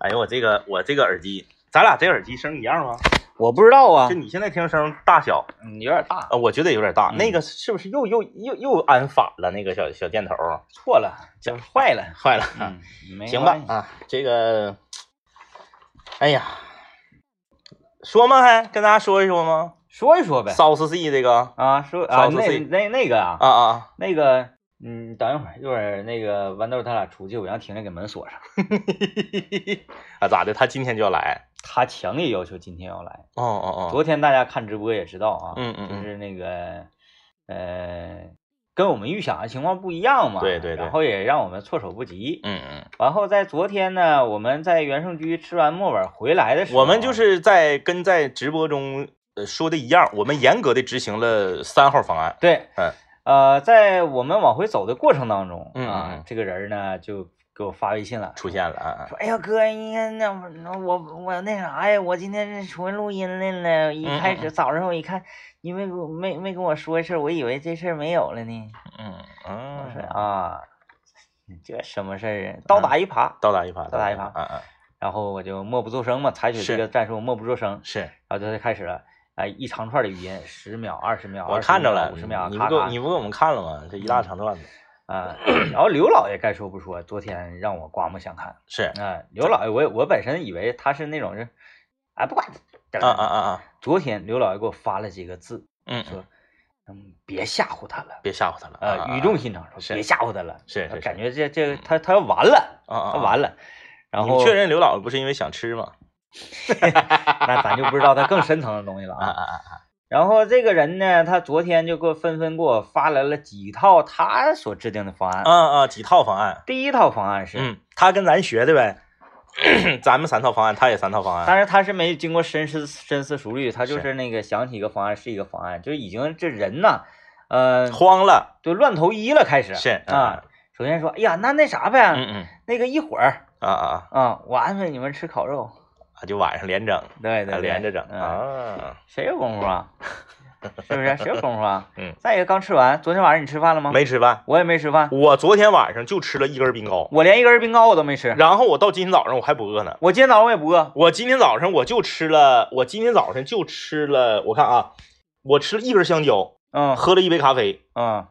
哎呦，我这个我这个耳机，咱俩这耳机声一样吗？我不知道啊就，你现在听声大小，嗯，有点大，呃，我觉得有点大。嗯那个是不是又又又又安反了？那个小小箭头错了，这坏了。坏了。嗯，没行吧关系啊，这个，哎呀，说吗？还跟大家说一说吗？说一说呗。骚四 C 这个啊，说啊，骚四那那那个啊，啊啊，那个，嗯，等一会儿，一会儿那个豌豆他俩出去，我让婷婷给门锁上。啊咋的？他今天就要来？他强烈要求今天要来。哦哦哦，昨天大家看直播也知道啊，嗯嗯嗯就是那个，呃，跟我们预想的情况不一样嘛。对对对然后也让我们措手不及。嗯嗯，然后在昨天呢，我们在元盛居吃完墨碗回来的时候，我们就是在跟在直播中呃说的一样，我们严格的执行了三号方案。对，嗯，呃，在我们往回走的过程当中嗯嗯啊嗯，这个人呢就给我发微信了，出现了啊，说：“哎呀哥，你看那那我我那啥呀，我今天是出来录音来了。一开嗯嗯始早上我一看，你没没没跟我说事儿，我以为这事儿没有了呢。嗯我说嗯，啊，这什么事儿啊？倒打一耙。倒打一耙，倒打一耙嗯嗯，然后我就默不作声嘛，采取这个战术，默不作声。是然后就开始了，哎，一长串的语音，十秒、二十秒，我看着了，五十秒，你不你不给我们看了吗？这一大长段子啊。然后刘老爷该说不说，昨天让我刮目相看。是啊，刘老爷，我我本身以为他是那种是，哎，不管，啊啊啊啊，昨天刘老爷给我发了几个字，嗯，说，嗯，别吓唬他了，别吓唬他了，啊呃，语重心长说别吓唬他了，是是是感觉这这他他要完了，啊啊，他完了，然后你确认刘老爷不是因为想吃吗？那咱就不知道他更深层的东西了啊。啊啊啊啊！然后这个人呢，他昨天就给我纷纷给我发来了几套他所制定的方案。啊啊，几套方案，第一套方案是，嗯，他跟咱学的呗，咱们三套方案，他也三套方案，但是他是没经过深思深思熟虑，他就是是。那个想起一个方案是一个方案，就已经这人呐，呃，慌了，就乱投医了，开始。是啊。首先说，哎呀，那那啥呗，嗯嗯。那个一会儿。啊啊啊，我安排你们吃烤肉，啊，就晚上连整，对对对，连着整嗯，啊，谁有功夫啊？是不是？谁有功夫啊？嗯。再一个，刚吃完，昨天晚上你吃饭了吗？没吃饭，我也没吃饭，我昨天晚上就吃了一根冰糕，我连一根冰糕我都没吃。然后我到今天早上我还不饿呢。我今天早上我也不饿，我今天早上我就吃了，我今天早上就吃了，我看啊，我吃了一根香蕉，嗯喝了一杯咖啡，嗯，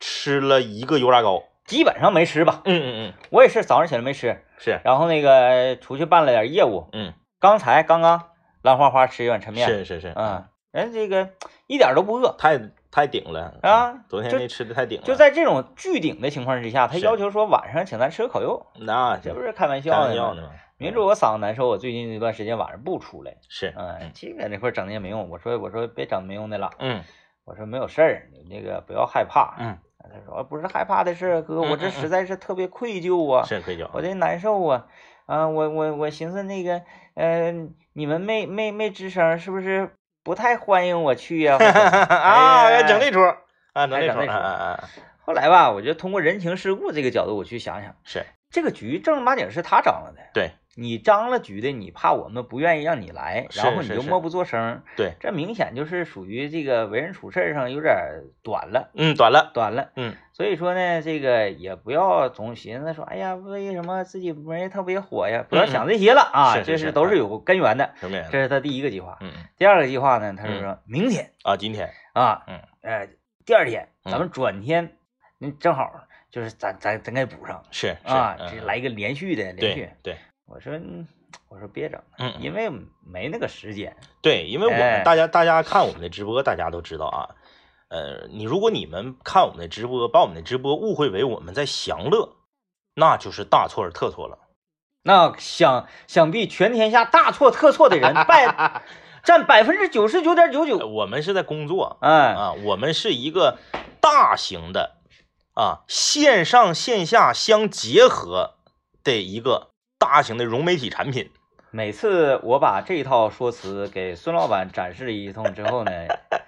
吃了一个油炸糕。基本上没吃吧。嗯嗯嗯，我也是早上起来没吃，是，然后那个出去办了点业务，嗯。刚才刚刚兰花花吃一碗抻面，是是是，嗯，人这个一点都不饿太太顶了啊昨天那吃的太顶了，就在这种巨顶的情况之下，他要求说晚上请咱吃个烤肉，那这不是开玩笑呢吗？明知我嗓子难受，我最近这段时间晚上不出来，是，嗯，这个那块整的也没用，我说我说别整没用的了，嗯我说没有事儿，你那个不要害怕，嗯，他说不是害怕的事儿，哥，我这实在是特别愧疚啊，是愧疚，我这难受啊，啊，我我我寻思那个，呃，你们没没没吱声，是不是不太欢迎我去呀、啊，整这出啊，整这出，啊，后来吧，我就通过人情世故这个角度，我去想想，是。这个局正儿八经是他张罗的，对你张了局的，你怕我们不愿意让你来，然后你就默不作声，对，这明显就是属于这个为人处事上有点短了，嗯，短了，短了。嗯所以说呢，这个也不要总寻思说，哎呀，为什么自己没特别火呀？不要想这些了啊，这嗯是都是有根源的。什么呀？这是他第一个计划。嗯嗯第二个计划呢，他是说明天啊，今天啊，嗯，呃，第二天嗯咱们转天，嗯，正好就是咱咱咱给补上是是啊，嗯这来一个连续的连续对。对我说嗯我说别整，因为没那个时间。对，因为我哎们大家大家看我们的直播，大家都知道啊。呃，你如果你们看我们的直播，把我们的直播误会为我们在享乐，那就是大错而特错了。那想想必全天下大错特错的人 百占百分之九十九点九呃九。我们是在工作哎，啊，我们是一个大型的啊线上线下相结合的一个大型的融媒体产品。每次我把这一套说辞给孙老板展示一通之后呢，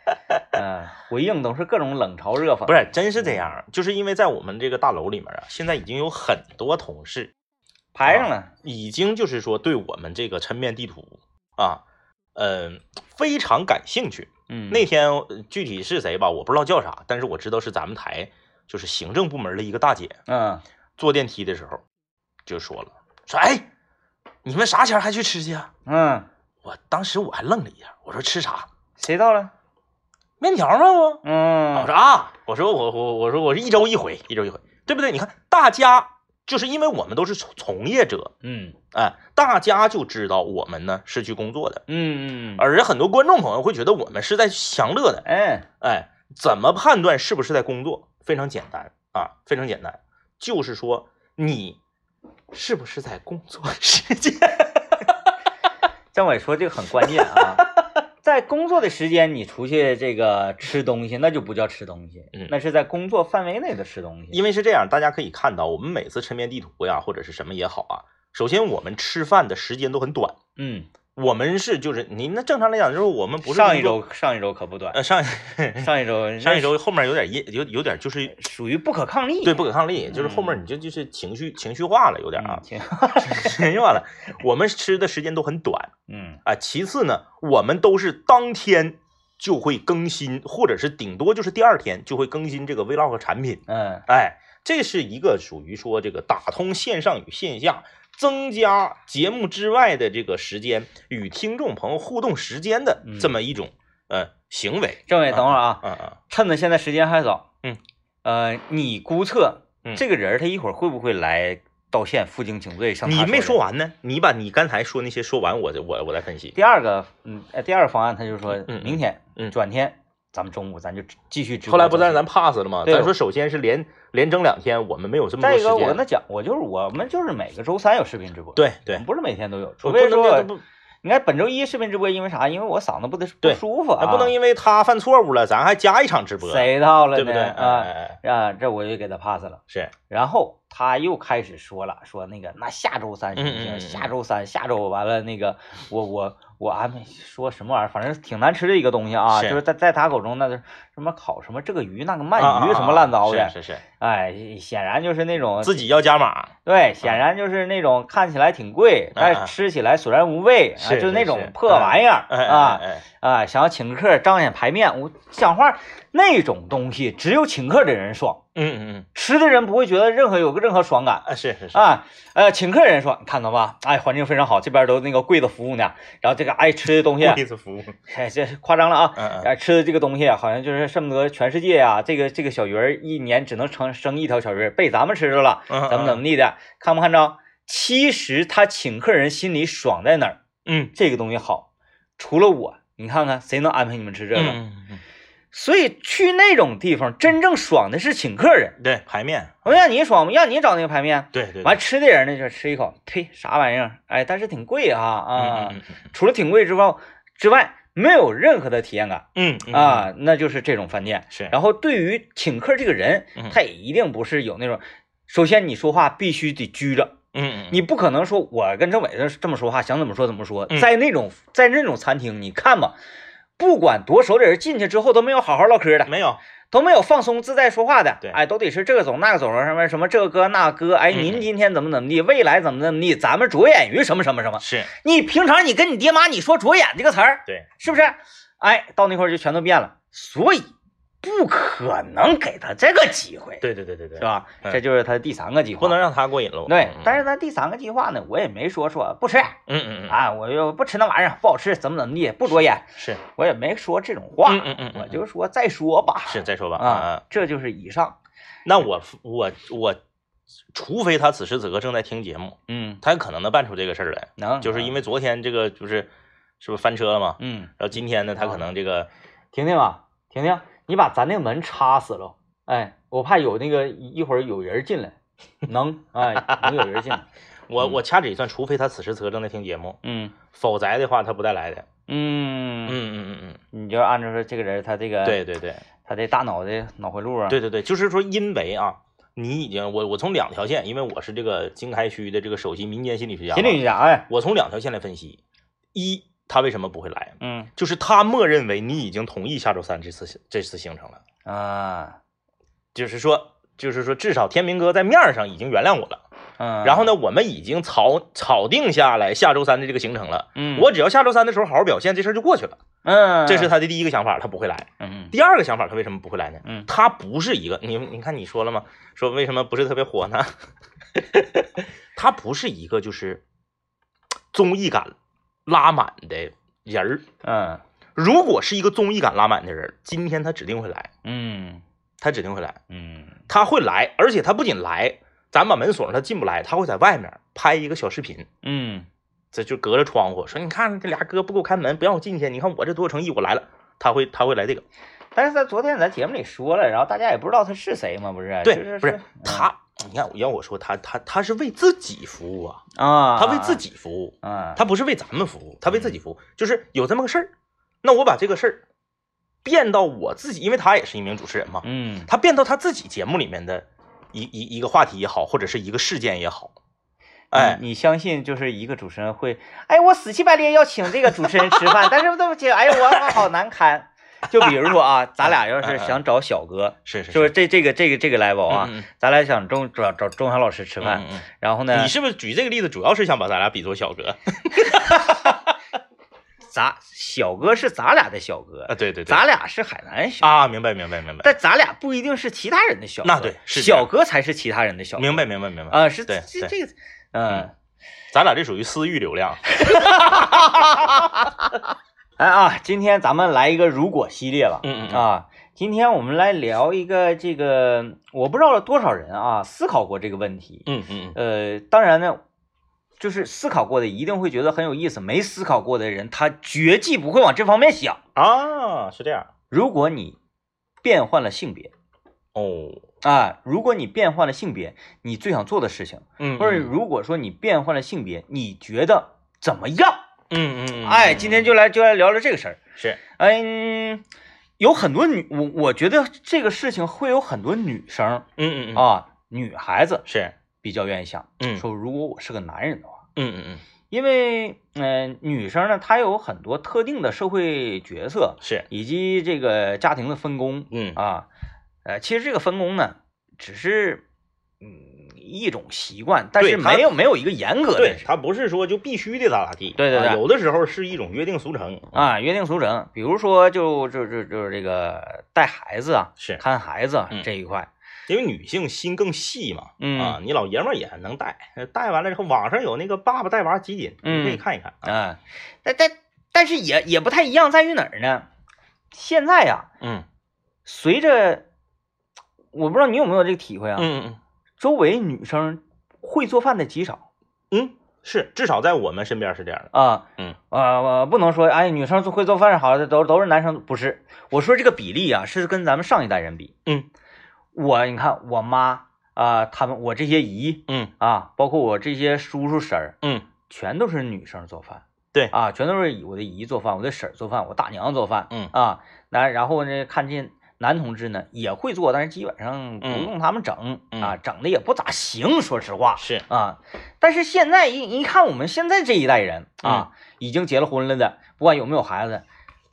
呃，回应都是各种冷嘲热讽。不是，真是这样，就是因为在我们这个大楼里面啊，现在已经有很多同事排上了，已经就是说对我们这个抻面地图啊，嗯、非常感兴趣。嗯，那天呃具体是谁吧，我不知道叫啥，但是我知道是咱们台就是行政部门的一个大姐，嗯坐电梯的时候就说了，说哎，你们啥前儿还去吃去啊？嗯，我当时我还愣了一下，我说吃啥？谁到了？面条吗？不嗯，我说啊，我说我我我说我是一周一回，一周一回，对不对？你看大家就是因为我们都是从从业者，嗯哎，大家就知道我们呢是去工作的，嗯嗯，而很多观众朋友会觉得我们是在享乐的，哎，哎，怎么判断是不是在工作？非常简单啊，非常简单，就是说你是不是在工作时间？张伟说这个很关键啊，在工作的时间你出去这个吃东西，那就不叫吃东西，嗯那是在工作范围内的吃东西。因为是这样，大家可以看到，我们每次抻面地图呀，或者是什么也好啊，首先我们吃饭的时间都很短，嗯，我们是就是您那正常来讲就是我们不是上一周上一周可不短，呃上上一周 上一周后面有点阴有有点就是属于不可抗力。对不可抗力，就是后面你就就是情绪情绪化了有点啊情绪化了。我们吃的时间都很短嗯啊，其次呢，我们都是当天就会更新，或者是顶多就是第二天就会更新这个 vlog 产品。嗯哎，这是一个属于说这个打通线上与线下，增加节目之外的这个时间与听众朋友互动时间的嗯这么一种、呃行为。政委，等会儿啊，嗯嗯趁着现在时间还早，嗯，呃，你估测嗯这个人他一会儿会不会来道歉、负荆请罪？上他你没。说完呢，你把你刚才说那些说完，我再我我再分析。第二个，嗯，呃第二个方案他就说嗯明天、嗯转天，咱们中午咱就继续直播。后来不但是咱 pass 了吗？对咱说首先是连连整两天，我们没有这么多时间。再一个，我跟他讲，我就是我们就是每个周三有视频直播，对对，不是每天都有，除我非说你看本周一视频直播，因为啥？因为我嗓子不得不舒服啊，不能因为他犯错误了，咱还加一场直播，谁到了呢？对不对？啊啊，这我就给他 pass 了。是，然后他又开始说了，说那个那下周三行不行？下周三，下周完了那个我我我安排说什么玩意儿，反正挺难吃的一个东西啊，就是在在他口中那是什么烤什么这个鱼那个鳗啊鱼什么烂糟的，是是是，哎，显然就是那种自己要加码，对，显然就是那种看起来挺贵，但吃起来索然无味啊，就是那种破玩意儿啊哎，啊，想要请客彰显牌面，我讲话那种东西只有请客的人爽，嗯嗯嗯，吃的人不会觉得任何有个任何爽感。啊是是是，啊，呃，请客人说，你看到吧？哎，环境非常好，这边都那个柜子服务呢。然后这个爱吃的东西，贵子服务，哎，这夸张了啊！嗯嗯哎，吃的这个东西好像就是恨不得全世界啊，这个这个小鱼儿一年只能成生一条小鱼儿，被咱们吃着了，嗯，怎么怎么地的，看没看着？其实他请客人心里爽在哪儿？嗯，这个东西好，除了我，你看看谁能安排你们吃这个？嗯嗯所以去那种地方，真正爽的是请客人。嗯，对排面，我让你爽吗？让你找那个排面。对对，完吃的人呢，就吃一口，呸，啥玩意儿？哎，但是挺贵啊啊！除了挺贵之外之外，没有任何的体验感嗯嗯啊，那就是这种饭店。是，然后对于请客这个人嗯，他也一定不是有那种，首先你说话必须得拘着，嗯嗯你不可能说我跟政委这这么说话，想怎么说怎么说。嗯在那种在那种餐厅，你看吧，不管多熟的人进去之后都没有好好唠嗑的，没有，都没有放松自在说话的，对哎，都得是这个总那个总什么什么这个哥那哥，哎，嗯您今天怎么怎么地，未来怎么怎么地，咱们着眼于什么什么什么。是你平常你跟你爹妈你说着眼这个词儿，对，是不是？哎，到那块儿就全都变了，所以不可能给他这个机会，对对对对对。是，吧？嗯这就是他第三个计划，不能让他过瘾喽。对嗯。但是他第三个计划呢，我也没说说不吃。嗯嗯嗯，啊，我就不吃那玩意儿，不好吃，怎么怎么地，不着眼，是。我也没说这种话，嗯嗯嗯嗯我就说再说吧，是，再说吧。啊啊啊，，这就是以上，那我我我，除非他此时此刻正在听节目，嗯，他有可能能办出这个事儿来，能，就是因为昨天这个就是是不是翻车了嘛？嗯，然后今天呢，他可能这个婷婷啊，婷婷，你把咱那个门插死了，哎，我怕有那个一会儿有人进来，能，哎，能有人进来，我嗯。我掐指一算，除非他此时此刻正在听节目，嗯。否则的话他不带来的。嗯。嗯嗯嗯嗯你就按照说这个人他这个嗯，对对对他的大脑的脑回路啊，对对对，就是说因为啊。你已经我我从两条线，因为我是这个经开区的这个首席民间心理学家，心理学家，哎，我从两条线来分析：一，他为什么不会来？嗯就是他默认为你已经同意下周三这次这次行程了，啊，就是说，就是说，至少天明哥在面上已经原谅我了。嗯，然后呢，我们已经草草定下来下周三的这个行程了。嗯，我只要下周三的时候好好表现，这事儿就过去了。嗯，这是他的第一个想法，他不会来。嗯第二个想法，他为什么不会来呢？嗯他不是一个，你你看你说了吗？说为什么不是特别火呢？他不是一个就是综艺感拉满的人儿。嗯。如果是一个综艺感拉满的人，今天他指定会来，嗯。他指定会来，嗯。他会来，而且他不仅来，咱把门锁上，他进不来，他会在外面拍一个小视频，嗯。这就隔着窗户说，你看这俩哥不给我开门，不让我进去，你看我这多有诚意，我来了，他会他会来这个，但是在昨天咱节目里说了，然后大家也不知道他是谁嘛，不是？对，就是不是他，你看要我说他他他是为自己服务啊，啊，他为自己服务，嗯，他不是为咱们服务，他为自己服务，就是有这么个事儿，那我把这个事儿变到我自己，因为他也是一名主持人嘛，嗯他变到他自己节目里面的一一一个话题也好，或者是一个事件也好，哎，你你相信就是一个主持人会，哎，我死乞白赖要请这个主持人吃饭，但是对不起，哎呀，我我好难堪。就比如说啊，咱俩要是想找小哥，是是是。不是这这个这个这个 level 啊？咱俩想中找找钟晓老师吃饭，然后呢，你是不是举这个例子主要是想把咱俩比作小哥？咱小哥是咱俩的小哥啊？，对对对，咱俩是海南小，啊，明白明白明白，但咱俩不一定是其他人的小哥，那对是小哥才是其他人的小哥，明白明白明白，啊，是对对这这个，嗯。咱俩这属于私域流量，哎啊，今天咱们来一个如果系列吧。嗯嗯嗯啊，今天我们来聊一个这个，我不知道有多少人啊思考过这个问题。嗯嗯嗯，呃，当然呢，就是思考过的一定会觉得很有意思，没思考过的人他绝技不会往这方面想。啊，是这样，如果你变换了性别哦，啊，如果你变换了性别，你最想做的事情，嗯，或者如果说你变换了性别，你觉得怎么样？嗯嗯嗯，哎，今天就来就来聊聊这个事儿。是，嗯，有很多女，我我觉得这个事情会有很多女生嗯嗯嗯，啊，女孩子是，比较愿意想，嗯。说如果我是个男人的话，嗯嗯嗯，因为嗯、呃女生呢，她有很多特定的社会角色是，以及这个家庭的分工嗯。啊，呃，其实这个分工呢，只是嗯一种习惯，但是没有没有一个严格的对他不是说就必须得咋咋地，对对对。啊有的时候是一种约定俗成，啊，约定俗成，比如说就就就就是这个带孩子啊，是看孩子这一块，因为女性心更细嘛，嗯啊，你老爷们儿也能带，带完了之后，网上有那个爸爸带娃集锦，你可以嗯看一看啊，啊，但但但是也也不太一样，在于哪儿呢？现在呀，嗯。随着我不知道你有没有这个体会啊，嗯嗯周围女生会做饭的极少。嗯，是，至少在我们身边是这样的，啊，嗯。呃，我不能说哎，女生会做饭好的都都是男生，不是，我说这个比例啊，是跟咱们上一代人比，嗯，我你看我妈啊、他们我这些姨嗯。啊，包括我这些叔叔婶儿，嗯全都是女生做饭。对。啊，全都是我的姨做饭，我的婶儿做饭，我大娘做饭。嗯。啊，那然后呢，看见男同志呢也会做，但是基本上不嗯。用他们整、嗯。啊，整的也不咋行，说实话是，啊。但是现在一一看我们现在这一代人啊，已经结了婚了的，不管有没有孩子，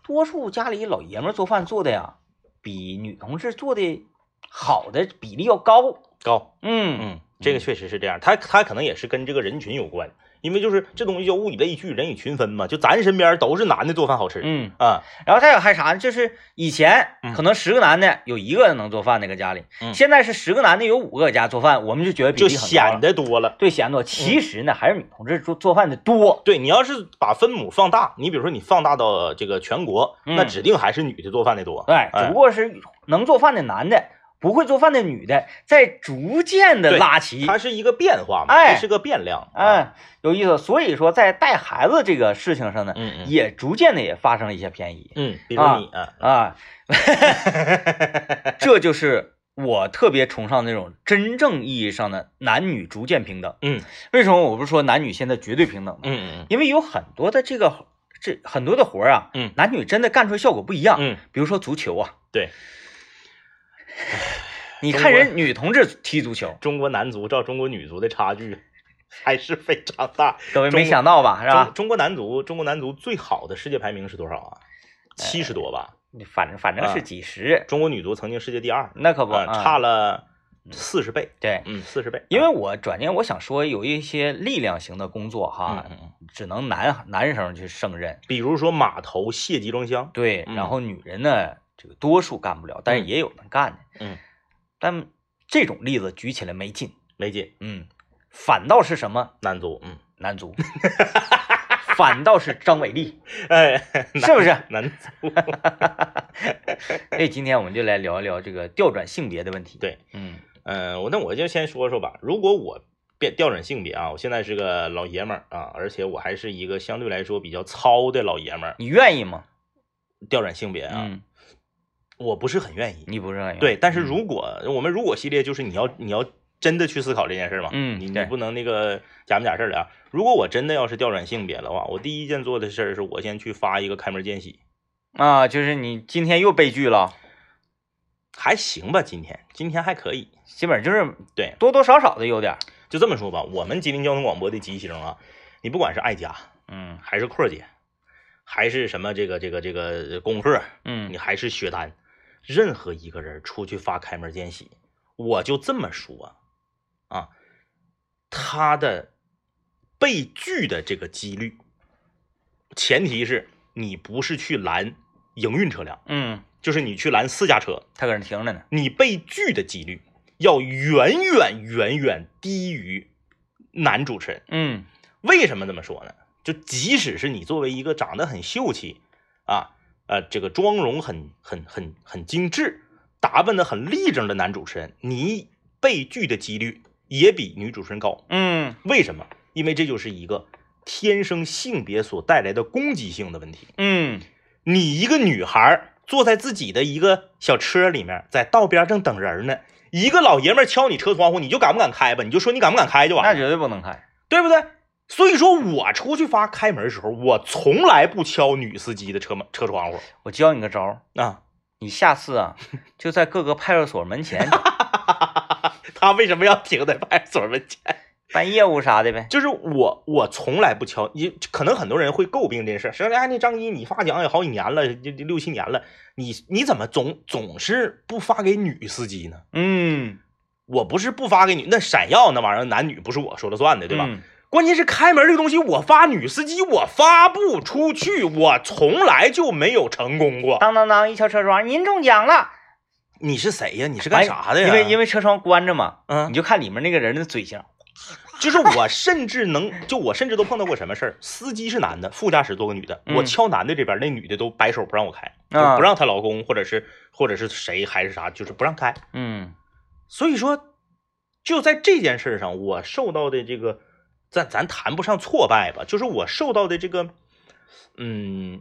多数家里老爷们做饭做的呀，比女同志做的好的比例要高。高，嗯。嗯，这个确实是这样，他他可能也是跟这个人群有关，因为就是这东西叫物以类聚，人以群分嘛，就咱身边都是男的做饭好吃，嗯。啊，然后再有还啥呢？就是以前嗯可能十个男的有一个能做饭的搁家里，嗯现在是十个男的有五个搁家做饭，我们就觉得比就显得多了。对显得多。其实呢，还是女同志做做饭的多。对你要是把分母放大，你比如说你放大到这个全国，嗯那指定还是女的做饭的多。对，只不过是能做饭的男的，不会做饭的女的在逐渐的拉齐。它是一个变化嘛，哎这是个变量。啊，哎，有意思。所以说，在带孩子这个事情上呢，嗯嗯也逐渐的也发生了一些偏移嗯，比如啊你啊，啊。这就是我特别崇尚那种真正意义上的男女逐渐平等。嗯为什么我不是说男女现在绝对平等呢？嗯嗯因为有很多的这个这很多的活儿啊，嗯男女真的干出来效果不一样。嗯，比如说足球啊，对，你看人女同志踢足球，中国男足照中国女足的差距还是非常大，各位没想到吧？是吧中？国男足，中国男足最好的世界排名是多少啊？七十多吧。反正反正是啊几十，中国女足曾经世界第二，那可不差了四十倍。对。嗯，四十倍。因为啊我转念我想说，有一些力量型的工作哈，只能男男生去胜任，比如说码头卸集装箱，对，嗯然后女人呢，这个多数干不了，但是嗯也有能干的，嗯，但这种例子举起来没劲，没劲，嗯，反倒是什么男足，嗯，男足，反倒是张伟丽，哎，是不是？男足。所以今天我们就来聊一聊这个调转性别的问题。对，嗯嗯，我那我就先说说吧。如果我变调转性别啊，我现在是个老爷们儿啊，而且我还是一个相对来说比较糙的老爷们儿。你愿意吗？调转性别啊，嗯，我不是很愿意。你不是很愿意对，但是嗯如果我们如果系列就是你要你要真的去思考这件事嘛，你你嗯对不能那个假模假式的啊。如果我真的要是调转性别的话，我第一件做的事儿是我先去发一个开门见喜，啊，就是你今天又被拒了，还行吧，今天今天还可以。基本就是对，多多少少的有点儿。就这么说吧，我们吉林交通广播的吉星啊，你不管是爱家嗯还是阔姐，还是什么这个这个这个功课，嗯你还是雪丹，任何一个人出去发开门见喜，我就这么说啊，他的被拒的这个几率，前提是你不是去拦营运车辆，嗯，就是你去拦私家车，他搁那停着呢。你被拒的几率要远远远远低于男主持人。嗯为什么这么说呢？就即使是你作为一个长得很秀气啊，呃，这个妆容很很很很精致，打扮的很立正的男主持人，你被拒的几率也比女主持人高。嗯为什么？因为这就是一个天生性别所带来的攻击性的问题。嗯你一个女孩坐在自己的一个小车里面，在道边正等人呢，一个老爷们敲你车窗户，你就敢不敢开吧？你就说你敢不敢开就完了。那绝对不能开。对不对？所以说我出去发开门的时候，我从来不敲女司机的车门车窗户我教你个招儿，啊。你下次啊 就在各个派出所门前 他为什么要停在派出所门前？办业务啥的呗。就是我，我从来不敲。你可能很多人会诟病这件事，说哎，那张一你发奖也好几年了，六七年了，你你怎么总总是不发给女司机呢？嗯，我不是不发给你，那闪耀那玩意儿男女不是我说了算的，对吧？嗯关键是开门这个东西，我发女司机我发不出去，我从来就没有成功过。当当当一敲车窗，您中奖了。你是谁呀？你是干啥的呀？哎因为因为为车窗关着嘛，嗯你就看里面那个人的嘴型。就是我甚至能，就我甚至都碰到过什么事儿，司机是男的，副驾驶坐个女的，嗯我敲男的这边，那女的都摆手不让我开，不让她老公或者是或者是谁还是啥，就是不让开。嗯所以说，就在这件事上，我受到的这个，咱咱谈不上挫败吧，就是我受到的这个，嗯，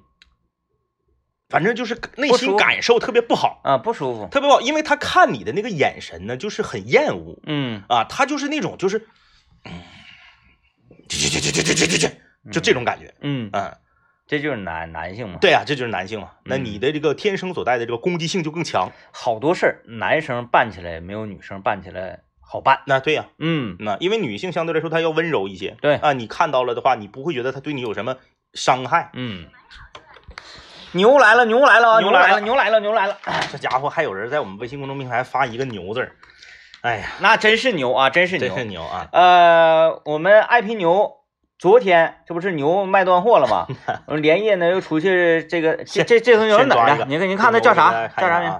反正就是内心感受特别不好，啊，不舒服。特别不好，因为他看你的那个眼神呢，就是很厌恶嗯啊，他就是那种就是，嗯，这这这这这这这这，就这种感觉，嗯，嗯，这就是男男性嘛。对啊，这就是男性嘛，那嗯你的这个天生所带的这个攻击性就更强，好多事儿男生办起来没有女生办起来好办。那对呀、嗯那因为女性相对来说她要温柔一些，对啊，你看到了的话，你不会觉得她对你有什么伤害。嗯，牛来了，牛来了啊，牛来了牛来了，牛来了，牛来了。这家伙还有人在我们微信公众平台发一个牛字儿，哎呀，那真是牛啊，真是牛真。是牛啊！呃，我们爱拼牛昨天这不是牛卖断货了吗？连夜呢又出去这个这这这头牛是哪儿的？先抓一个你看你看它叫啥？叫啥名？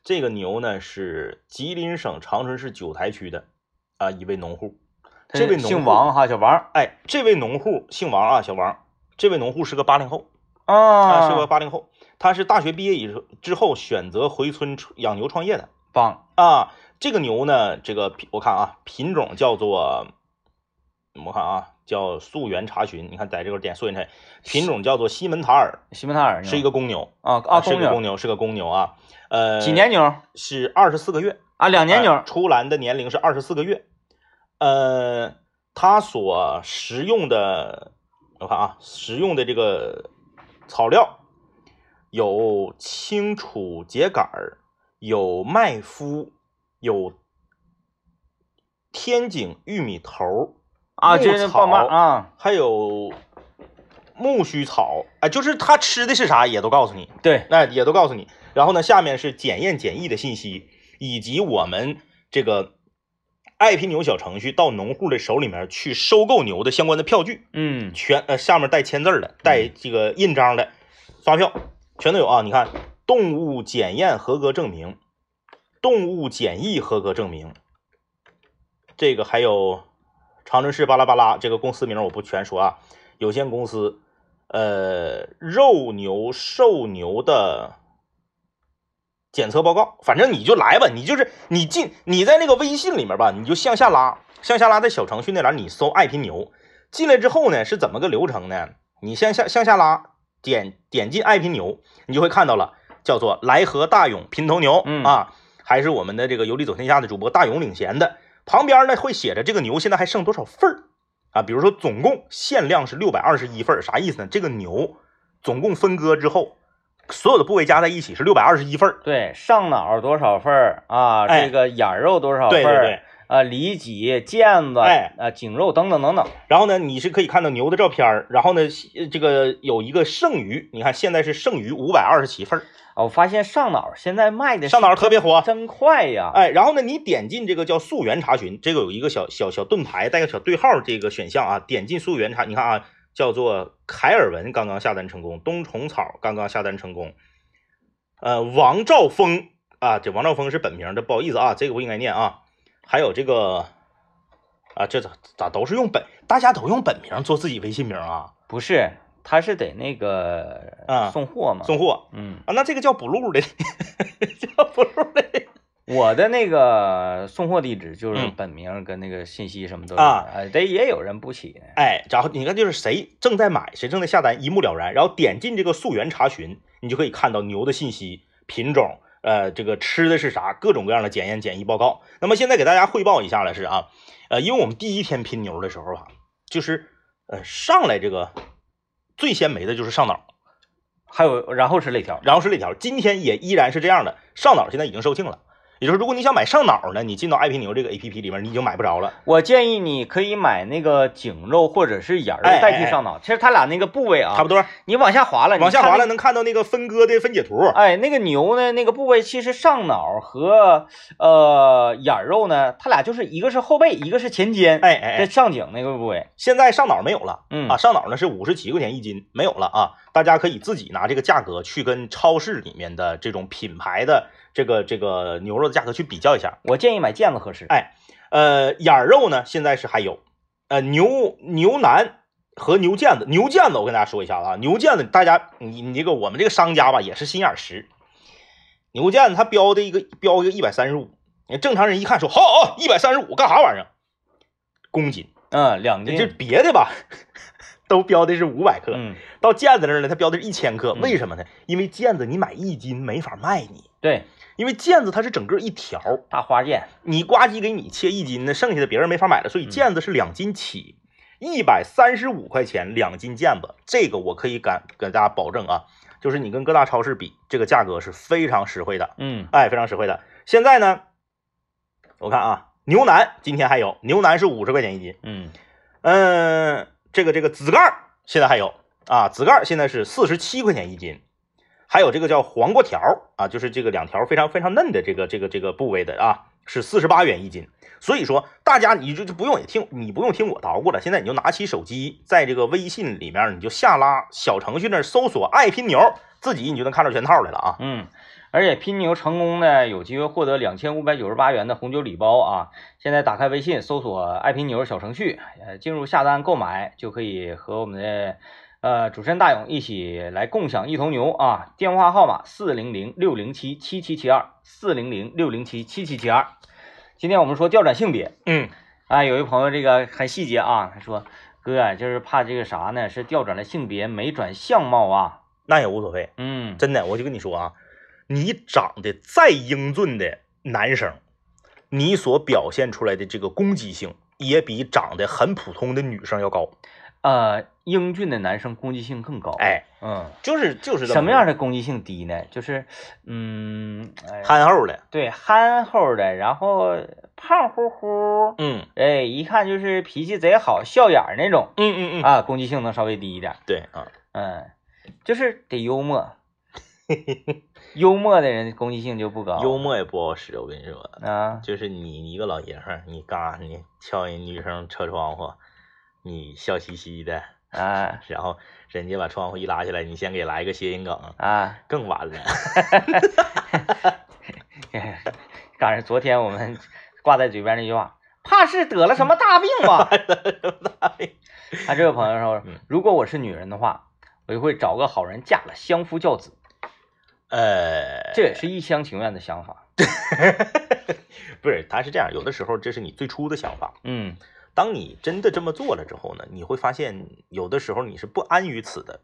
啊？这个牛呢是吉林省长春市九台区的啊一位农户，这位姓王哈，小王哎，这位农户姓王啊，小王，这位农户是个八零后啊，啊，是个八零后，他是大学毕业以之后选择回村养牛创业的。棒，啊，这个牛呢，这个品我看啊，品种叫做，我看啊，叫溯源查询。你看在这个点溯源查询，品种叫做西门塔尔，西门塔尔是一个公牛啊啊公牛，是个公牛，是个公牛啊。呃，几？年牛是二十四个月，啊？两年呃牛出栏的年龄是二十四个月。呃，它所食用的，我看啊，食用的这个草料有青储秸秆儿，有麦麸，有天井玉米头儿，啊，牧这是棒棒草啊，还有苜蓿草。哎，就是它吃的是啥，也都告诉你。对，那也都告诉你。然后呢，下面是检验检疫的信息，以及我们这个爱拼牛小程序到农户的手里面去收购牛的相关的票据，嗯全呃下面带签字的，带这个印章的发票全都有啊。你看，动物检验合格证明，动物检疫合格证明，这个还有长春市巴拉巴拉这个公司名我不全说啊，有限公司呃肉牛、瘦牛的检测报告，反正你就来吧，你就是你进你在那个微信里面吧，你就向下拉，向下拉在小程序那栏你搜爱拼牛，进来之后呢是怎么个流程呢？你向下向下拉，点点进爱拼牛，你就会看到了，叫做来和大勇拼头牛、嗯。啊，还是我们的这个游历走天下的主播大勇领衔的，旁边呢会写着这个牛现在还剩多少份儿啊？比如说总共限量是六百二十一份，啥意思呢？这个牛总共分割之后，所有的部位加在一起是六百二十一份儿。对，上脑多少份儿啊？哎这个眼肉多少份儿？对对对。啊，里脊、腱子，哎啊，颈肉等等等等。然后呢，你是可以看到牛的照片儿，然后呢，呃这个有一个剩余，你看现在是剩余五百二十七份儿，啊我发现上脑现在卖的上脑特别火。真快呀！哎，然后呢，你点进这个叫溯源查询，这个有一个小小小盾牌带个小对号这个选项啊，点进溯源查，你看啊，叫做凯尔文刚刚下单成功，冬虫草刚刚下单成功，呃，王兆峰啊，这王兆峰是本名，这不好意思啊，这个不应该念啊，还有这个啊，这咋咋都是用本，大家都用本名做自己微信名啊，不是，他是得那个啊送货嘛。送货嗯，啊，那这个叫补录的，叫补录的。我的那个送货地址就是嗯本名跟那个信息什么都有啊，哎，得也有人不起呢。哎，然后你看，就是谁正在买，谁正在下单，一目了然。然后点进这个溯源查询，你就可以看到牛的信息、品种，呃，这个吃的是啥，各种各样的检验检疫报告。那么现在给大家汇报一下了是啊，呃，因为我们第一天拼牛的时候啊，就是呃上来这个最先没的就是上脑，还有，然后是肋条。然后是肋条，今天也依然是这样的，上脑现在已经售罄了。也就是如果你想买上脑呢，你进到爱拼牛这个 A P P 里面，你已经买不着了。我建议你可以买那个颈肉或者是眼儿哎哎代替上脑。其实它俩那个部位啊，差不多，你往下滑了，往下滑了看能看到那个分割的分解图。哎，那个牛呢，那个部位其实上脑和呃眼儿肉呢，它俩就是一个是后背，一个是前肩，哎哎哎这，上颈那个部位。现在上脑没有了。嗯啊，上脑呢是五十七块钱一斤，没有了啊！大家可以自己拿这个价格去跟超市里面的这种品牌的这个这个牛肉的价格去比较一下。我建议买腱子合适。哎呃，眼肉呢现在是还有，呃牛牛腩和牛腱子，牛腱子我跟大家说一下子啊，牛腱子大家你你这个我们这个商家吧也是心眼实，牛腱子它标的一个标一个一百三十五，正常人一看说好啊一百三十五干啥玩意儿？公斤，嗯，两斤。就。别的吧 都标的是五百克，嗯，到腱子那儿呢，它标的是一千克，嗯为什么呢？因为腱子你买一斤没法卖你，对，因为腱子它是整个一条，大花腱。你呱唧给你切一斤，那剩下的别人没法买了，所以嗯腱子是两斤起，一百三十五块钱两斤腱子，这个我可以敢给大家保证啊，就是你跟各大超市比，这个价格是非常实惠的，嗯哎，非常实惠的。现在呢，我看啊，牛腩今天还有，牛腩是五十块钱一斤，嗯嗯，这个这个紫盖儿现在还有啊，紫盖儿现在是四十七块钱一斤，还有这个叫黄瓜条啊，就是这个两条非常非常嫩的这个这个这个部位的啊，是四十八元一斤。所以说，大家你就就不用也听，你不用听我捣鼓了，现在你就拿起手机，在这个微信里面你就下拉小程序那儿搜索“爱拼牛”，自己你就能看到全套来了啊。嗯，而且拼牛成功呢，有机会获得两千五百九十八元的红酒礼包啊！现在打开微信，搜索“爱拼牛”小程序，呃，进入下单购买，就可以和我们的呃主持人大勇一起来共享一头牛啊！电话号码四零零六零七七七七二四零零六零七七七七二。今天我们说调转性别，嗯，啊，有一朋友这个很细节啊，他说哥啊就是怕这个啥呢？是调转了性别，没转相貌啊。那也无所谓，嗯，真的，我就跟你说啊，你长得再英俊的男生，你所表现出来的这个攻击性，也比长得很普通的女生要高。呃，英俊的男生攻击性更高。，哎，嗯，就是就是这什么样的的攻击性低呢？就是，嗯，哎憨厚的？对，憨厚的，然后胖乎乎，嗯哎，一看就是脾气贼好、笑眼儿那种嗯嗯嗯，啊，攻击性能稍微低一点。对啊，嗯，就是得幽默，幽默的人攻击性就不高。幽默也不好使，我跟你说，啊，就是你你一个老爷们儿，你嘎你敲人女生车窗户，你笑嘻嘻的，啊 然后人家把窗户一拉起来，你先给来个谐音梗，啊！更完了。赶上昨天我们挂在嘴边那句话，怕是得了什么大病吧？他这位朋友说嗯，如果我是女人的话，我就会找个好人嫁了，相夫教子，呃，这也是一厢情愿的想法。不是，他是这样，有的时候这是你最初的想法，嗯当你真的这么做了之后呢，你会发现有的时候你是不安于此的，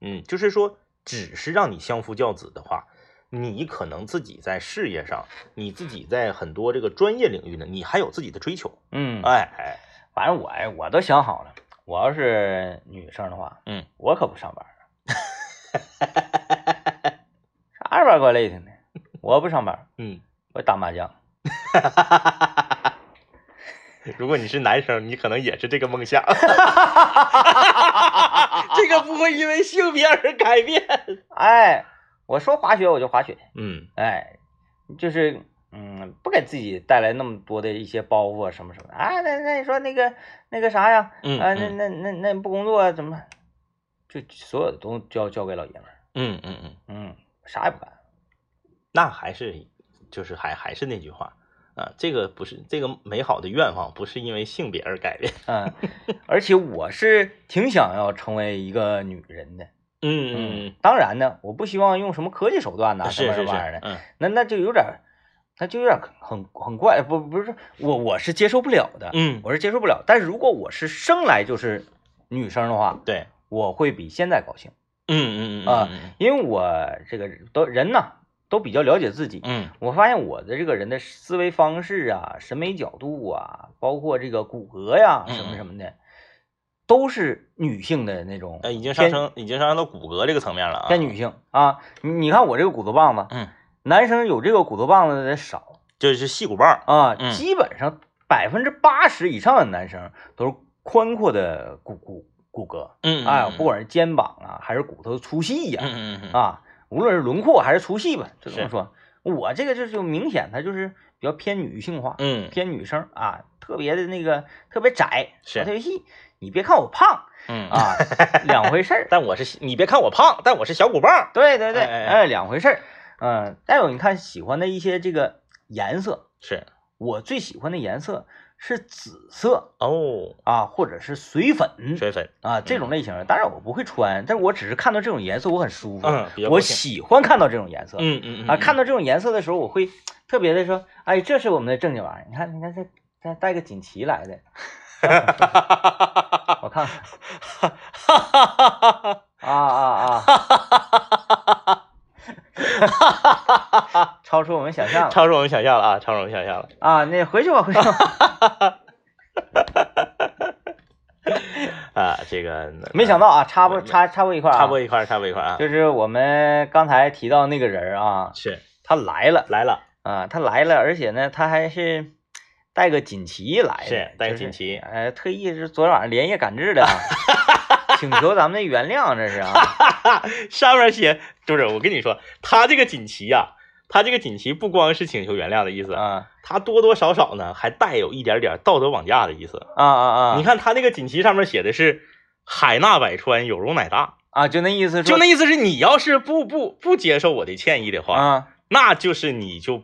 嗯，就是说，只是让你相夫教子的话，你可能自己在事业上，你自己在很多这个专业领域呢，你还有自己的追求，嗯，哎哎，反正我哎我都想好了，我要是女生的话，嗯，我可不上班儿，啥玩意儿怪累挺的，我不上班，嗯，我打麻将。如果你是男生，你可能也是这个梦想，这个不会因为性别而改变，哎，我说滑雪我就滑雪，嗯哎，就是嗯，不给自己带来那么多的一些包袱啊什么什么的。哎，那那你说那个那个啥呀？嗯啊，那嗯那那那不工作怎么？就所有的都交交给老爷们儿，嗯嗯嗯。嗯，啥也不干。那还是就是还还是那句话啊，这个不是这个美好的愿望，不是因为性别而改变。嗯，而且我是挺想要成为一个女人的。嗯嗯当然呢，我不希望用什么科技手段呐、什么是是是什么玩意儿的，嗯那那就有点儿，那就有点儿很很怪，不不是我我是接受不了的，嗯，我是接受不了。但是如果我是生来就是女生的话，对，我会比现在高兴，嗯嗯嗯啊嗯因为我这个都人呐都比较了解自己。嗯我发现我的这个人的思维方式啊、审美角度啊，包括这个骨骼呀嗯什么什么的，都是女性的那种呃，已经上升已经上升到骨骼这个层面了啊。偏女性啊。你你看我这个骨头棒子，嗯，男生有这个骨头棒子的少就是细骨棒。啊，嗯基本上百分之八十以上的男生都是宽阔的骨骨骨骼，嗯哎，不管是肩膀啊，还是骨头粗细呀、嗯嗯嗯啊，无论是轮廓还是粗细吧，就这么说。我这个就就明显它就是比较偏女性化，嗯偏女生啊，特别的那个特别窄，是特别细。你别看我胖嗯，啊，两回事儿。但我是你别看我胖，但我是小鼓棒。对对对，哎哎哎哎，两回事儿。嗯，再有你看喜欢的一些这个颜色，是我最喜欢的颜色是紫色哦，啊，或者是水粉水粉。啊这种类型的。当然我不会穿，但是我只是看到这种颜色我很舒服，嗯我喜欢看到这种颜色。嗯嗯嗯啊，看到这种颜色的时候，我会特别的说，哎，这是我们的正经玩意儿。你看，你看这这带个锦旗来的，我看看，啊啊啊，超出我们想象了超出我们想象了啊，超出我们想象了。啊！那回去吧，回去吧。啊，这个没想到啊，插播插插播一块插播一块儿，插播一块儿啊，就是我们刚才提到那个人儿啊，是他来了来了，啊，他来了，而且呢，他还是带个锦旗来的，是带个锦旗呃，特意是昨天晚上连夜赶制的啊，请求咱们的原谅，这是啊，上面写就是我跟你说，他这个锦旗呀、他这个锦旗不光是请求原谅的意思，啊。他多多少少呢还带有一点点道德绑架的意思。啊啊啊，你看他那个锦旗上面写的是“海纳百川，有容乃大。啊，就那意思”，就那意思是你要是不不不接受我的歉意的话，啊，那就是你就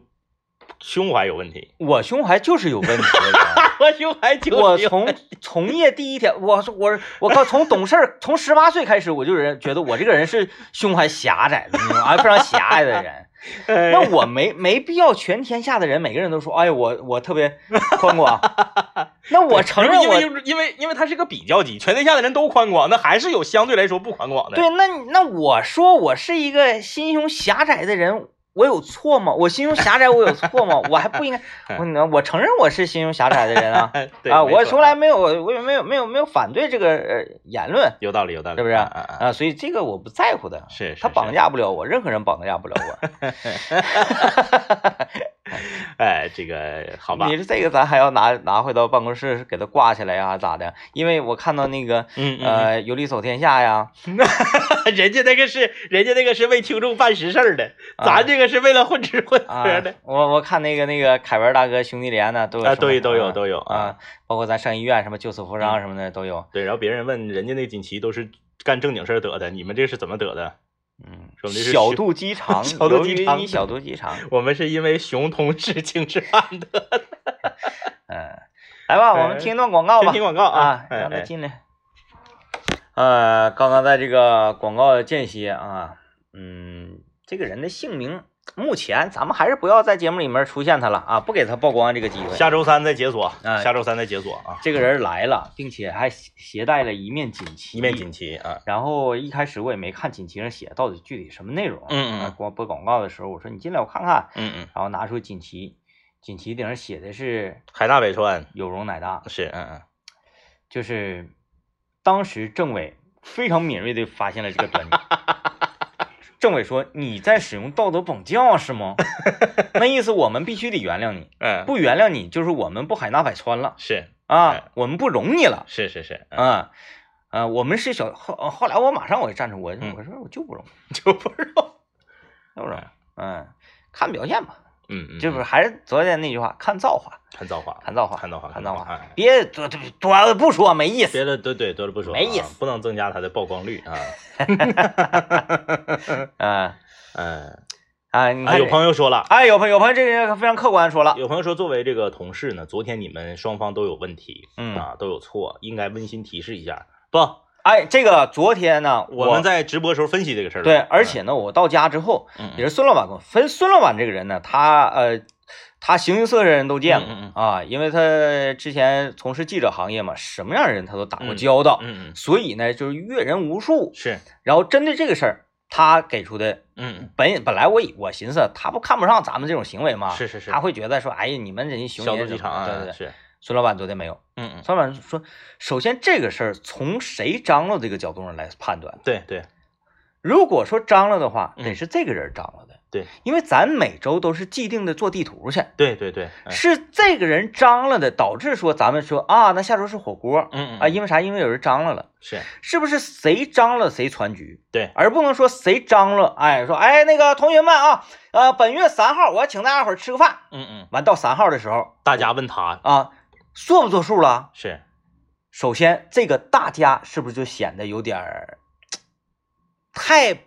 胸怀有问题。我胸怀就是有问题。我胸怀就有我从从业第一天，我说我我靠，从懂事儿，从十八岁开始，我就人觉得我这个人是胸怀狭窄的那种，啊，非常狭隘的人。哎那我没没必要全天下的人每个人都说，哎，我我特别宽广。那我承认我因为因为因为因为它是个比较级，全天下的人都宽广，那还是有相对来说不宽广的。对，那那我说我是一个心胸狭窄的人，我有错吗？我心胸狭窄，我有错吗？我还不应该，我我承认我是心胸狭窄的人啊 啊！我从来没有，我也没有没有没有反对这个呃言论有道理，有道理，是不是啊所以这个我不在乎的。是是他绑架不了我，任何人绑架不了我。哎，这个好吧。你，说这个咱还要拿拿回到办公室给他挂起来呀，咋的？因为我看到那个嗯嗯呃有理走天下呀，嗯，人家那个是人家那个是为听众办实事儿的，啊。咱这个是为了混吃混啊喝的，我我看那个那个凯文大哥兄弟连呢都有啊，对都有都有啊都有啊，，包括咱上医院什么救死扶伤什么的都有。对，然后别人问人家那锦旗都是干正经事儿得的，你们这是怎么得的？嗯，说的是 小肚鸡肠，小肚鸡肠由于你小肚鸡肠。我们是因为熊同志请吃饭的。嗯，来吧，我们听一段广告吧。听广告啊，让他进来。啊，呃，刚刚在这个广告间歇啊，嗯，这个人的姓名，目前咱们还是不要在节目里面出现他了啊，不给他曝光这个机会。下周三再解锁，哎下周三再解锁啊，这个人来了，并且还携携带了一面锦旗，一面锦。旗啊，然后一开始我也没看锦旗上写到底具体什么内容。嗯嗯啊光播广告的时候，我说你进来我看看，嗯嗯，然后拿出锦旗，锦旗顶上写的是海纳百川有容乃大，是，嗯嗯，就是当时政委非常敏锐的发现了这个端倪。政委说：“你在使用道德绑架是吗？那意思我们必须得原谅你，嗯，不原谅你就是我们不海纳百川了是啊哎，我们不容你了是是是，嗯啊。”呃，我们是小后后来我马上我就站出我嗯我说我就不容，就不知道，要不是嗯，看表现吧，嗯嗯，这不是还是昨天那句话，看造化，看造化，看造化，看造化，看造化，哎别多多不说没意思。别的对对多了不说啊，没意思不能增加它的曝光率啊。嗯嗯，啊，你啊，有看这朋友说了，哎，有朋友有朋友这个非常客观说了，有朋友说，作为这个同事呢，昨天你们双方都有问题，嗯啊，都有错，应该温馨提示一下。不，哎，这个昨天呢，我们在直播时候分析这个事儿。对，而且呢，我到家之后，嗯，也是孙老板跟我分，孙老板这个人呢，他呃，他形形色色的人都见过、嗯嗯啊，因为他之前从事记者行业嘛，什么样的人他都打过交道，嗯嗯所以呢，就是阅人无数。是，然后针对这个事儿，他给出的嗯本本来我以我寻思他不看不上咱们这种行为嘛？是是是他会觉得说，哎呀，你们这些熊小人肚鸡肠啊，对对对。是，孙老板昨天没有，嗯嗯，孙老板说，首先这个事儿从谁张罗这个角度上来判断。对对。如果说张罗的话，嗯。得是这个人张罗的。对，因为咱每周都是既定的做地图去，对对对，嗯。是这个人张罗的，导致说咱们说啊，那下周是火锅嗯嗯啊，因为啥？因为有人张罗了，是，是不是谁张罗谁传局？对，而不能说谁张罗，哎，说哎那个同学们啊，呃，本月三号我要请大家伙儿吃个饭，嗯嗯，完到三号的时候大家问他啊，做不做数了？是，首先，这个大家是不是就显得有点儿太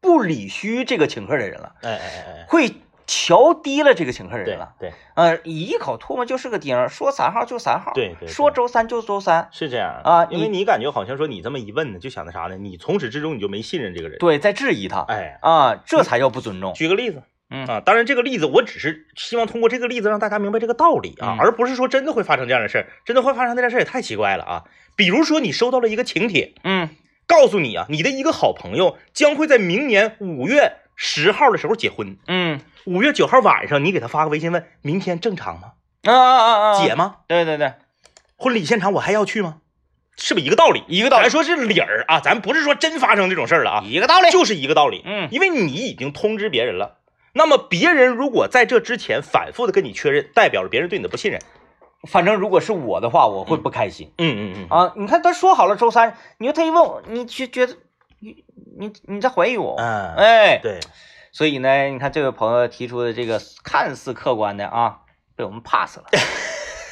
不理虚这个请客的人了，哎哎哎哎，会瞧低了这个请客人了？对呃，一口唾沫就是个钉儿，说三号就三号，对对，说周三就周三。是这样啊因为你感觉好像说你这么一问呢，就想那啥呢？你从始至终你就没信任这个人。对，在质疑他哎，啊，这才叫不尊重。举个例子，嗯啊，当然这个例子我只是希望通过这个例子让大家明白这个道理啊，嗯而不是说真的会发生这样的事儿，真的会发生这件事儿也太奇怪了啊。比如说你收到了一个请帖，嗯告诉你啊，你的一个好朋友将会在明年五月十号的时候结婚，嗯五月九号晚上你给他发个微信问明天正常吗？啊啊啊啊！姐吗？对对对，婚礼现场我还要去吗？是不是一个道理？一个道理咱说是理儿啊，咱不是说真发生这种事儿了啊，一个道理。就是一个道理。嗯因为你已经通知别人了，那么别人如果在这之前反复的跟你确认，代表着别人对你的不信任。反正如果是我的话，我会不开心。嗯嗯嗯，啊，你看他说好了周三，你说他一问我，你就觉得你你你在怀疑我，嗯，哎，对，所以呢，你看这位朋友提出的这个看似客观的啊，被我们 pass 了。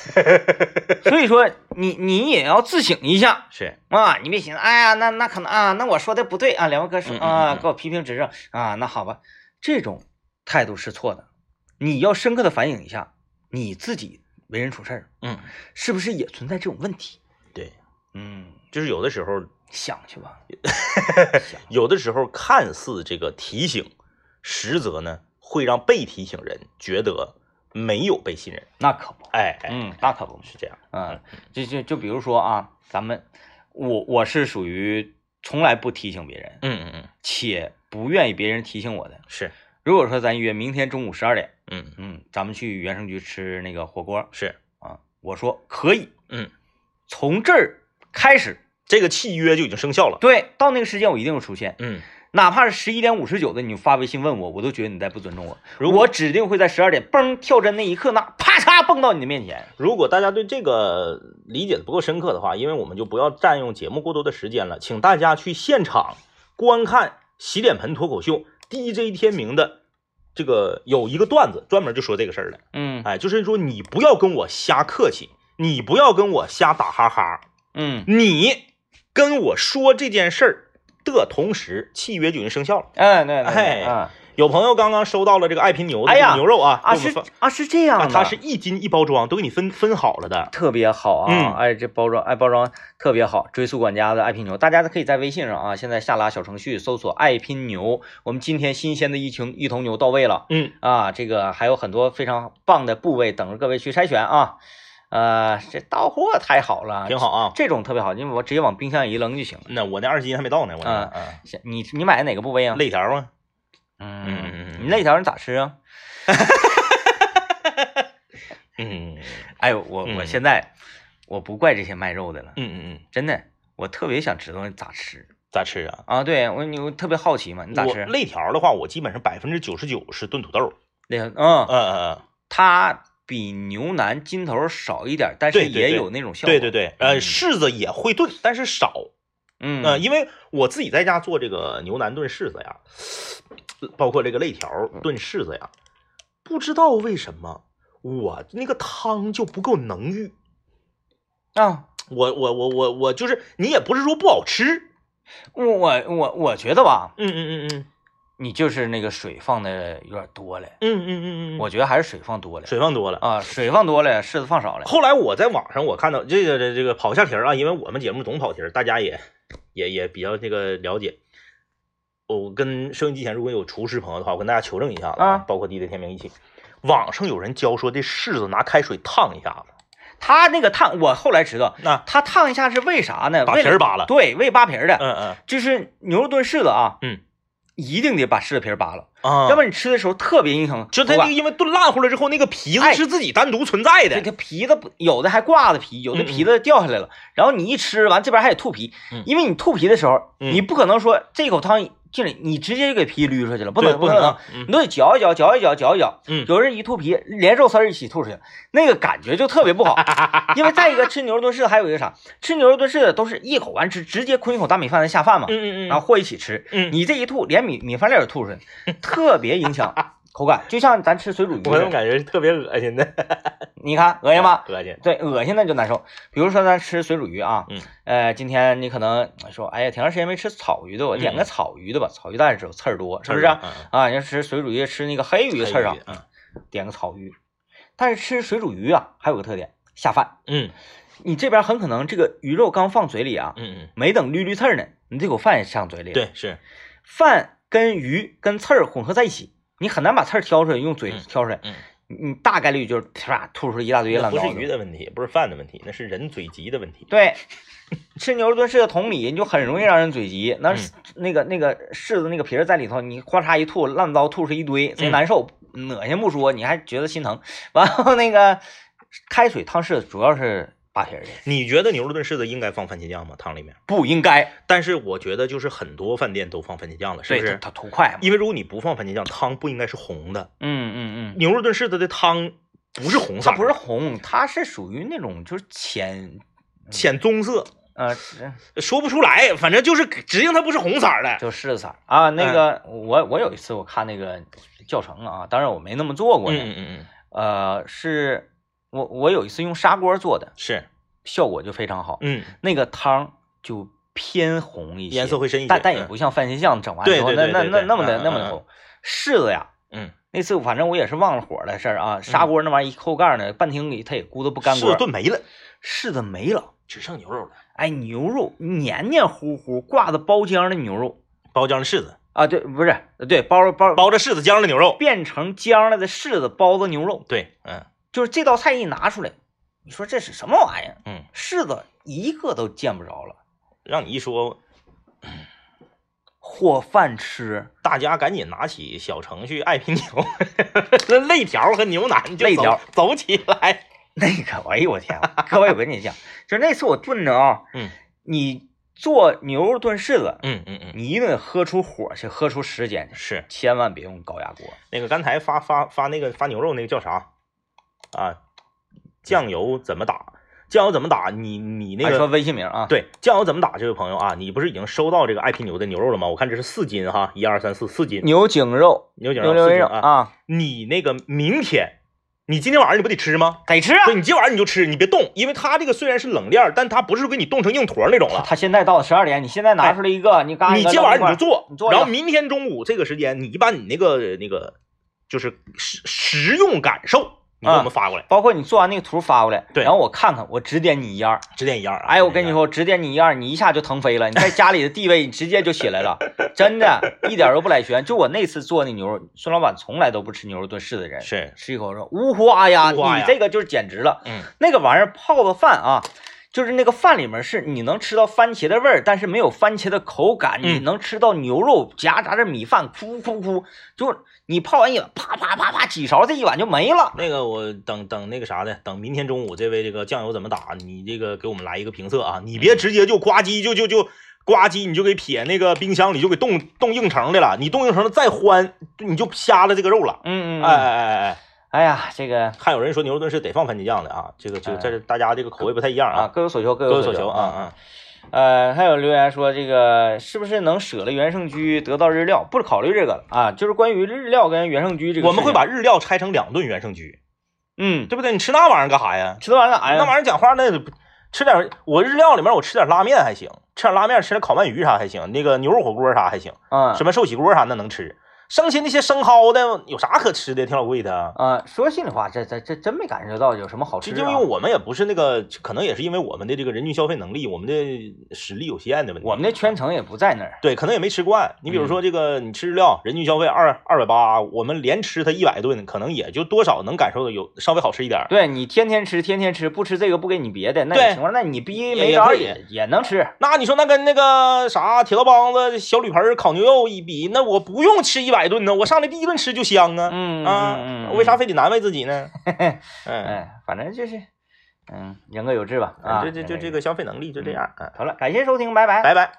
所以说你你也要自省一下。是，啊，你别寻思，哎呀，那那可能啊，那我说的不对啊，两位哥说啊，嗯。给我批评指正。啊，那好吧，这种态度是错的，你要深刻的反省一下你自己为人处事儿嗯，是不是也存在这种问题？对，嗯，就是有的时候，想去吧，想有的时候看似这个提醒，实则呢会让被提醒人觉得没有被信任。那可不，哎哎，嗯，那可不，是这样。嗯，就就就比如说啊，咱们我我是属于从来不提醒别人，嗯嗯嗯，且不愿意别人提醒我的。是，如果说咱约明天中午十二点，嗯。嗯，咱们去原生局吃那个火锅是，啊，我说可以，嗯，从这儿开始，这个契约就已经生效了。对，到那个时间我一定会出现，嗯，哪怕是十一点五十九的，你发微信问我，我都觉得你在不尊重我，如果。我指定会在十二点嘣跳针那一刻，那啪嚓蹦到你的面前。如果大家对这个理解的不够深刻的话，因为我们就不要占用节目过多的时间了，请大家去现场观看洗脸盆脱口秀 DJ 天明的这个有一个段子，专门就说这个事儿了。嗯哎，就是说你不要跟我瞎客气，你不要跟我瞎打哈哈，嗯，你跟我说这件事儿的同时，契约就已经生效了。哎，对哎啊，有朋友刚刚收到了这个爱拼牛的牛肉啊，啊是啊是这样啊，的，它是一斤一包装，都给你分分好了的。特别好啊！嗯哎，这包装哎包装特别好，追溯管家的爱拼牛，大家可以在微信上啊，现在下拉小程序搜索“爱拼牛”，我们今天新鲜的一群一头牛到位了嗯，啊！这个还有很多非常棒的部位等着各位去筛选啊！呃，这到货太好了，挺好啊。这种特别好，因为我直接往冰箱里一扔就行了。那我那二斤还没到呢，我那嗯嗯，你你买的哪个部位啊？肋条啊，嗯嗯嗯嗯你肋条你咋吃啊？嗯哎呦，我我嗯现在我不怪这些卖肉的了，嗯嗯嗯，真的，我特别想知道咋吃。咋吃啊？啊，对我你我特别好奇嘛，你咋吃？肋条的话，我基本上百分之九十九是炖土豆。那个嗯，嗯嗯嗯，它比牛腩筋头少一点，但是也有那种效果。对对对，呃，嗯柿子也会炖，但是少。嗯呃，因为我自己在家做这个牛腩炖柿子呀，包括这个肋条炖柿子呀，不知道为什么我那个汤就不够浓郁。啊，我我我我我就是你也不是说不好吃，我我我我觉得吧，嗯嗯嗯嗯你就是那个水放的有点多了，嗯嗯嗯嗯，我觉得还是水放多了水放多了。啊，水放多了，柿子放少了。后来我在网上我看到这个这这个跑下题儿啊，因为我们节目总跑题儿，大家也也也比较这个了解。我跟收音机前如果有厨师朋友的话，我跟大家求证一下子啊包括地雷天明一起。网上有人教说这柿子拿开水烫一下子，他那个烫，我后来知道，那他烫一下是为啥呢？把皮儿扒了。对，为扒皮儿的，嗯嗯就是牛肉炖柿子啊，嗯，一定得把柿子皮扒了，啊，要不然你吃的时候特别影响就它那个因为炖烂乎了之后，那个皮子哎是自己单独存在的。这个皮子有的还挂着皮，有的皮子掉下来了，然后你一吃完这边还得吐皮，嗯。因为你吐皮的时候，嗯。你不可能说这口汤进来你直接就给皮捋出去了，不能不可能你都得嚼一嚼，嚼一嚼，嚼一嚼。嗯有人一吐皮，连肉丝一起吐出去，那个感觉就特别不好。因为再一个吃牛肉炖柿子还有一个啥，吃牛肉炖柿子都是一口完吃，直接坤一口大米饭再下饭嘛，嗯嗯嗯，然后和一起吃。嗯，你这一吐，连米米饭粒儿也吐出去，特别影响口感，就像咱吃水煮鱼我怎么感觉是特别恶心的？你看恶心吗？恶心。对，恶心那就难受。比如说咱吃水煮鱼啊，嗯，呃，今天你可能说，哎呀，挺长时间没吃草鱼的，我点个嗯草鱼的吧。草鱼大家知道刺儿多，是不是啊？你要吃水煮鱼，吃那个黑鱼黑刺儿少鱼，嗯点个草鱼。但是吃水煮鱼啊，还有个特点，下饭。嗯你这边很可能这个鱼肉刚放嘴里啊，嗯嗯没等捋捋刺儿呢，你这口饭也上嘴里对，是，饭跟鱼跟刺儿混合在一起，你很难把刺儿挑出来，用嘴嗯挑出来，嗯，你你大概率就是啪吐出一大堆烂糟不是。鱼的问题，不是饭的问题，那是人嘴急的问题。对，吃牛肉炖柿子同理，你就很容易让人嘴急。那、嗯那个那个柿子那个皮儿在里头，你哗嚓一吐，烂糟吐出一堆，贼嗯难受，恶心不说，你还觉得心疼。完后那个开水烫柿子主要是的，你觉得牛肉炖柿子应该放番茄酱吗？汤里面？不应该，但是我觉得就是很多饭店都放番茄酱了，是不是？它图快嘛。因为如果你不放番茄酱，汤不应该是红的。嗯嗯嗯，牛肉炖柿子的汤不是红色它，不是红，它是属于那种就是浅浅棕色，呃，说不出来，反正就是指定它不是红色的。就柿子色啊。那嗯个、我我有一次我看那个教程啊，当然我没那么做过呢。嗯嗯嗯，呃，是我我有一次用砂锅做的，是，效果就非常好，嗯，那个汤就偏红一些，颜色会深一些，但但也嗯。不像番茄酱整完对之后那那那那么的那么的红。柿子呀，嗯，那次反正我也是忘了火的事儿啊，砂锅那玩意儿一扣盖呢，半天里它也咕嘟不干柿锅，子炖没了，柿子没了。只剩牛肉了，哎，牛肉黏黏糊糊，挂着包浆的牛肉。包浆的柿子，啊，对，不是，对，包包包着柿子浆的牛肉，变成浆了的柿子包子牛肉，对，嗯就是这道菜一拿出来，你说这是什么玩意儿？嗯，柿子一个都见不着了，让你一说，和饭吃，大家赶紧拿起小程序爱拼牛，那肋条和牛腩就走肋条走起来，那个，哎呦我天啊！各位，我跟你讲，就那次我炖的啊，嗯你做牛肉炖柿子，嗯嗯嗯，你一定得喝出火去，喝出时间去，是千万别用高压锅。那个刚才发发发那个发牛肉那个叫啥啊？酱油怎么打？酱油怎么打？你你那个说个微信名啊，对酱油怎么打？这位朋友啊，你不是已经收到这个爱拼牛的牛肉了吗？我看这是四斤哈，一二三四四斤牛颈肉、牛颈肉肉四斤啊。啊，你那个明天你今天晚上你不得吃吗？得吃啊。对，你今天晚上你就吃，你别动，因为它这个虽然是冷链，但它不是给你冻成硬坨那种了。它现在到了十二点，你现在拿出来一个，你刚你今天晚上你就做，你做然后明天中午这个时间，你把你那个那个就是食食用感受，你给我们发过来，包括你做完那个图发过来，对然后我看看，我指点你一二。指点一二啊。哎，我跟你说，指点你一二，你一下就腾飞了，你在 家里的地位你直接就起来了，真的，一点都不来悬。就我那次做那牛肉，孙老板从来都不吃牛肉炖柿的人，是，吃一口说呜花呀，呜花呀你这个就是简直了。嗯，那个玩意儿泡的饭啊，就是那个饭里面是你能吃到番茄的味儿，但是没有番茄的口感，嗯你能吃到牛肉夹杂着米饭，哭哭哭，就你泡完一碗，啪啪啪啪几勺，这一碗就没了。那个我等等那个啥的，等明天中午这位这个酱油怎么打，你这个给我们来一个评测啊，你别直接就呱唧就就就呱唧，你就给撇那个冰箱里就给冻冻硬成的了，你冻硬成的再欢，你就瞎了这个肉了。嗯嗯，哎哎哎哎哎，哎呀，这个还有人说牛肉炖是得放番茄酱的啊，这个这个哎在这大家这个口味不太一样啊，啊，各有所求，各有求各有所求啊啊。呃，还有留言说这个是不是能舍了原生居得到日料？不考虑这个了啊，就是关于日料跟原生居这个，我们会把日料拆成两顿原生居，嗯对不对？你吃那玩意儿干啥呀？吃那玩意儿干啥呀？那玩意儿讲话那吃点我日料里面我吃点拉面还行，吃点拉面吃点烤鳗鱼啥还行，那个牛肉火锅啥还行，嗯什么寿喜锅啥那能吃。剩下那些生蚝的有啥可吃的？挺老贵的。啊，说心里话，这这这真没感受到有什么好吃就啊。因为我们也不是那个，可能也是因为我们的这个人均消费能力，我们的实力有限的问题。我们的圈层也不在那儿。对，可能也没吃惯。你比如说这个，你吃日料，人均消费二二百八，我们连吃它一百顿，可能也就多少能感受到有稍微好吃一点。对你天天吃，天天吃，不吃这个不给你别的，那情况，那你逼没招也也也能吃。那你说那跟那个啥铁道帮子、小铝盆烤牛肉一比，那我不用吃一百顿呢，我上来第一顿吃就香啊。嗯啊，为啥非得难为自己呢？嗯，哎，反正就是，嗯，人各有志吧。啊，就就就这个消费能力就这样。啊，好了，感谢收听，拜拜。拜拜。